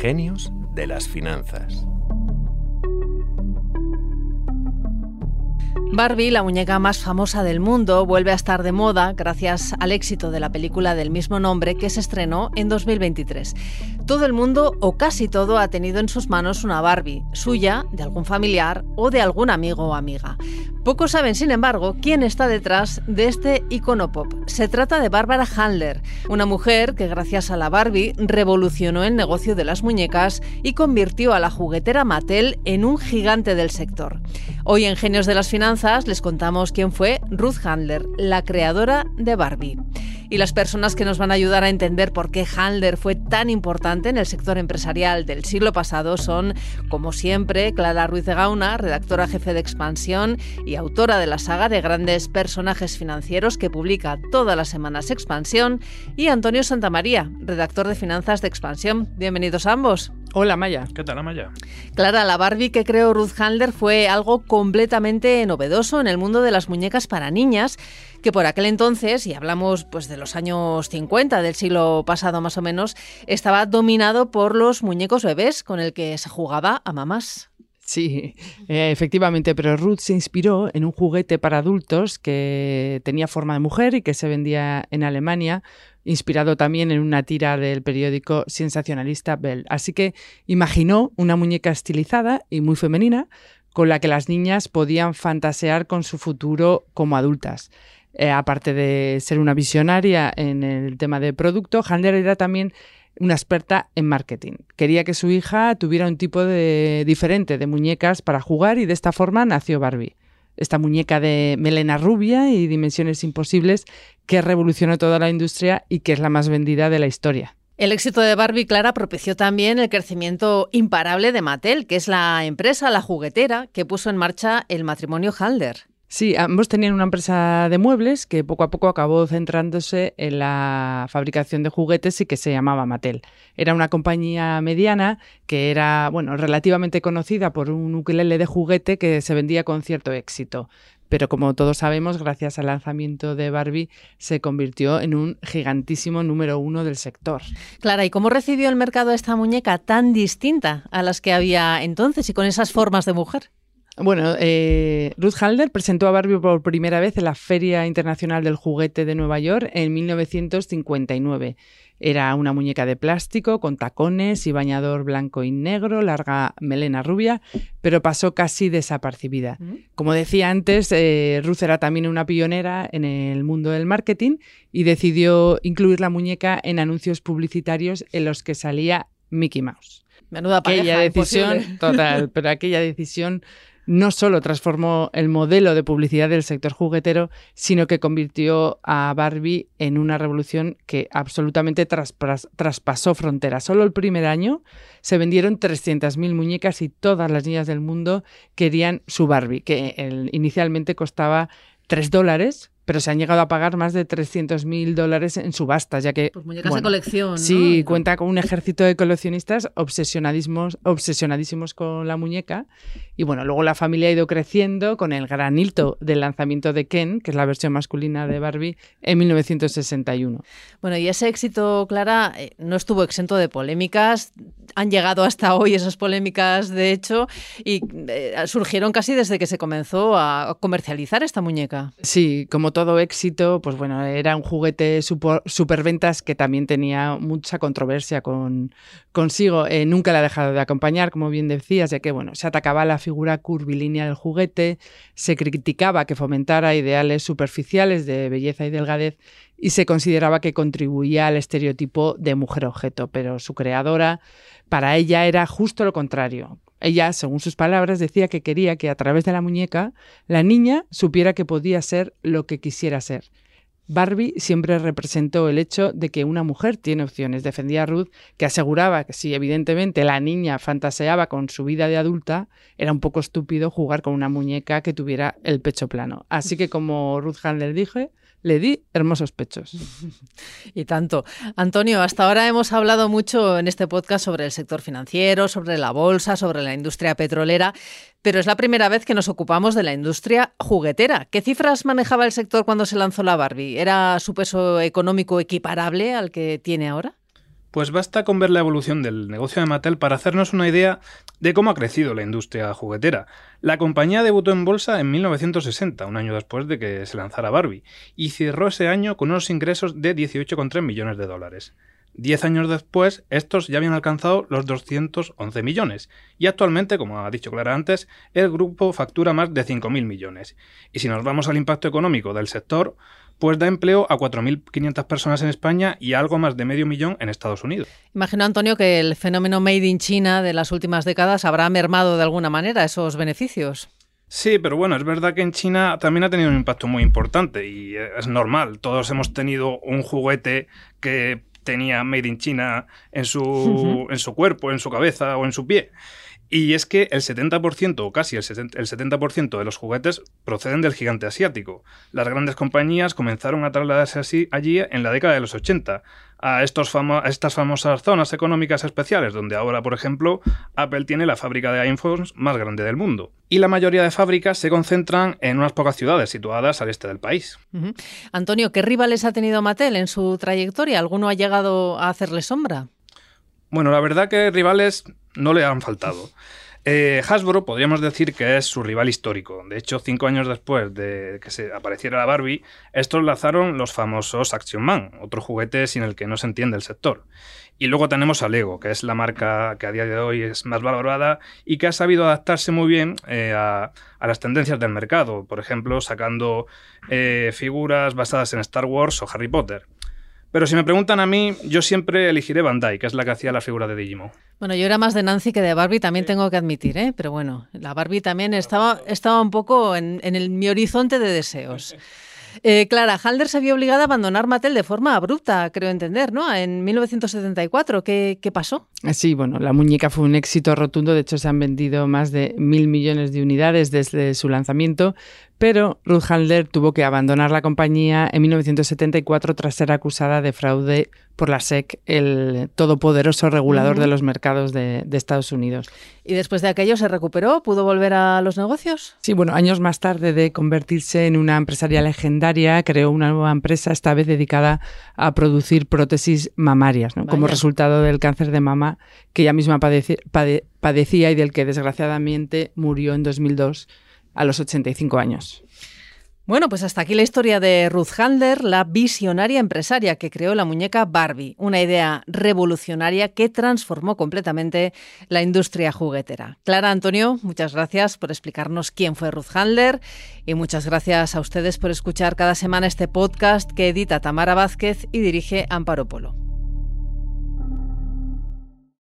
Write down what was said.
Genios de las finanzas. Barbie, la muñeca más famosa del mundo, vuelve a estar de moda gracias al éxito de la película del mismo nombre que se estrenó en 2023. Todo el mundo, o casi todo, ha tenido en sus manos una Barbie, suya, de algún familiar o de algún amigo o amiga. Pocos saben, sin embargo, quién está detrás de este icono pop. Se trata de Barbara Handler, una mujer que gracias a la Barbie revolucionó el negocio de las muñecas y convirtió a la juguetera Mattel en un gigante del sector. Hoy en Genios de las Finanzas les contamos quién fue Ruth Handler, la creadora de Barbie. Y las personas que nos van a ayudar a entender por qué Handler fue tan importante en el sector empresarial del siglo pasado son, como siempre, Clara Ruiz de Gauna, redactora jefe de Expansión y autora de la saga de grandes personajes financieros que publica todas las semanas Expansión, y Antonio Santamaría, redactor de finanzas de Expansión. Bienvenidos ambos. Hola Maya. ¿Qué tal, Maya? Clara, la Barbie que creó Ruth Handler fue algo completamente novedoso en el mundo de las muñecas para niñas, que por aquel entonces, y hablamos pues de los años 50 del siglo pasado más o menos, estaba dominado por los muñecos bebés con el que se jugaba a mamás. Sí, eh, efectivamente, pero Ruth se inspiró en un juguete para adultos que tenía forma de mujer y que se vendía en Alemania inspirado también en una tira del periódico sensacionalista Bell. Así que imaginó una muñeca estilizada y muy femenina con la que las niñas podían fantasear con su futuro como adultas. Eh, aparte de ser una visionaria en el tema de producto, Handler era también una experta en marketing. Quería que su hija tuviera un tipo de, diferente de muñecas para jugar y de esta forma nació Barbie esta muñeca de melena rubia y dimensiones imposibles que revolucionó toda la industria y que es la más vendida de la historia. El éxito de Barbie Clara propició también el crecimiento imparable de Mattel, que es la empresa, la juguetera, que puso en marcha el matrimonio Halder. Sí, ambos tenían una empresa de muebles que poco a poco acabó centrándose en la fabricación de juguetes y que se llamaba Mattel. Era una compañía mediana que era, bueno, relativamente conocida por un ukelele de juguete que se vendía con cierto éxito. Pero como todos sabemos, gracias al lanzamiento de Barbie, se convirtió en un gigantísimo número uno del sector. Clara, ¿y cómo recibió el mercado esta muñeca tan distinta a las que había entonces y con esas formas de mujer? Bueno, eh, Ruth Halder presentó a Barbie por primera vez en la Feria Internacional del Juguete de Nueva York en 1959. Era una muñeca de plástico con tacones y bañador blanco y negro, larga melena rubia, pero pasó casi desapercibida. Como decía antes, eh, Ruth era también una pionera en el mundo del marketing y decidió incluir la muñeca en anuncios publicitarios en los que salía Mickey Mouse. Menuda aquella decisión, total, pero aquella decisión no solo transformó el modelo de publicidad del sector juguetero, sino que convirtió a Barbie en una revolución que absolutamente traspasó fronteras. Solo el primer año se vendieron 300.000 muñecas y todas las niñas del mundo querían su Barbie, que inicialmente costaba 3 dólares, pero se han llegado a pagar más de 300.000 dólares en subastas, ya que... Pues muñecas de colección. Sí, cuenta con un ejército de coleccionistas obsesionadísimos, obsesionadísimos con la muñeca. Y bueno, luego la familia ha ido creciendo con el gran hito del lanzamiento de Ken, que es la versión masculina de Barbie, en 1961. Bueno, y ese éxito, Clara, eh, no estuvo exento de polémicas. Han llegado hasta hoy esas polémicas, de hecho, y eh, surgieron casi desde que se comenzó a comercializar esta muñeca. Sí, como todo éxito, pues bueno, era un juguete super, ventas que también tenía mucha controversia con, consigo. Eh, nunca la ha dejado de acompañar, como bien decías, ya que bueno, se atacaba la figura curvilínea del juguete, se criticaba que fomentara ideales superficiales de belleza y delgadez y se consideraba que contribuía al estereotipo de mujer objeto, pero su creadora, para ella era justo lo contrario. Ella, según sus palabras, decía que quería que a través de la muñeca la niña supiera que podía ser lo que quisiera ser. Barbie siempre representó el hecho de que una mujer tiene opciones. Defendía a Ruth, que aseguraba que si evidentemente la niña fantaseaba con su vida de adulta, era un poco estúpido jugar con una muñeca que tuviera el pecho plano. Así que como Ruth Handler dije, le di hermosos pechos. y tanto. Antonio, hasta ahora hemos hablado mucho en este podcast sobre el sector financiero, sobre la bolsa, sobre la industria petrolera, pero es la primera vez que nos ocupamos de la industria juguetera. ¿Qué cifras manejaba el sector cuando se lanzó la Barbie? ¿Era su peso económico equiparable al que tiene ahora? Pues basta con ver la evolución del negocio de Mattel para hacernos una idea de cómo ha crecido la industria juguetera. La compañía debutó en bolsa en 1960, un año después de que se lanzara Barbie, y cerró ese año con unos ingresos de 18,3 millones de dólares. Diez años después, estos ya habían alcanzado los 211 millones, y actualmente, como ha dicho Clara antes, el grupo factura más de 5.000 millones. Y si nos vamos al impacto económico del sector, pues da empleo a 4.500 personas en España y algo más de medio millón en Estados Unidos. Imagino, Antonio, que el fenómeno Made in China de las últimas décadas habrá mermado de alguna manera esos beneficios. Sí, pero bueno, es verdad que en China también ha tenido un impacto muy importante y es normal. Todos hemos tenido un juguete que tenía Made in China en su, en su cuerpo, en su cabeza o en su pie. Y es que el 70% o casi el 70% de los juguetes proceden del gigante asiático. Las grandes compañías comenzaron a trasladarse así allí en la década de los 80, a, estos a estas famosas zonas económicas especiales, donde ahora, por ejemplo, Apple tiene la fábrica de iPhones más grande del mundo. Y la mayoría de fábricas se concentran en unas pocas ciudades situadas al este del país. Antonio, ¿qué rivales ha tenido Mattel en su trayectoria? ¿Alguno ha llegado a hacerle sombra? Bueno, la verdad que rivales no le han faltado. Eh, Hasbro podríamos decir que es su rival histórico. De hecho, cinco años después de que se apareciera la Barbie, estos lanzaron los famosos Action Man, otro juguete sin el que no se entiende el sector. Y luego tenemos a Lego, que es la marca que a día de hoy es más valorada y que ha sabido adaptarse muy bien eh, a, las tendencias del mercado, por ejemplo, sacando eh, figuras basadas en Star Wars o Harry Potter. Pero si me preguntan a mí, yo siempre elegiré Bandai, que es la que hacía la figura de Digimon. Bueno, yo era más de Nancy que de Barbie, también tengo que admitir, ¿eh? pero bueno, la Barbie también estaba, estaba un poco en, en mi horizonte de deseos. Eh, Clara, Halder se vio obligada a abandonar Mattel de forma abrupta, creo entender, ¿no? En 1974. ¿Qué, ¿Qué, pasó? Sí, bueno, la muñeca fue un éxito rotundo. De hecho, se han vendido más de mil millones de unidades desde su lanzamiento. Pero Ruth Halder tuvo que abandonar la compañía en 1974 tras ser acusada de fraude por la SEC, el todopoderoso regulador de los mercados de, Estados Unidos. ¿Y después de aquello se recuperó? ¿Pudo volver a los negocios? Sí, bueno, años más tarde de convertirse en una empresaria legendaria, creó una nueva empresa, esta vez dedicada a producir prótesis mamarias, como resultado del cáncer de mama que ella misma padecía y del que desgraciadamente murió en 2002 a los 85 años. Bueno, pues hasta aquí la historia de Ruth Handler, la visionaria empresaria que creó la muñeca Barbie, una idea revolucionaria que transformó completamente la industria juguetera. Clara Antonio, muchas gracias por explicarnos quién fue Ruth Handler y muchas gracias a ustedes por escuchar cada semana este podcast que edita Tamara Vázquez y dirige Amparo Polo.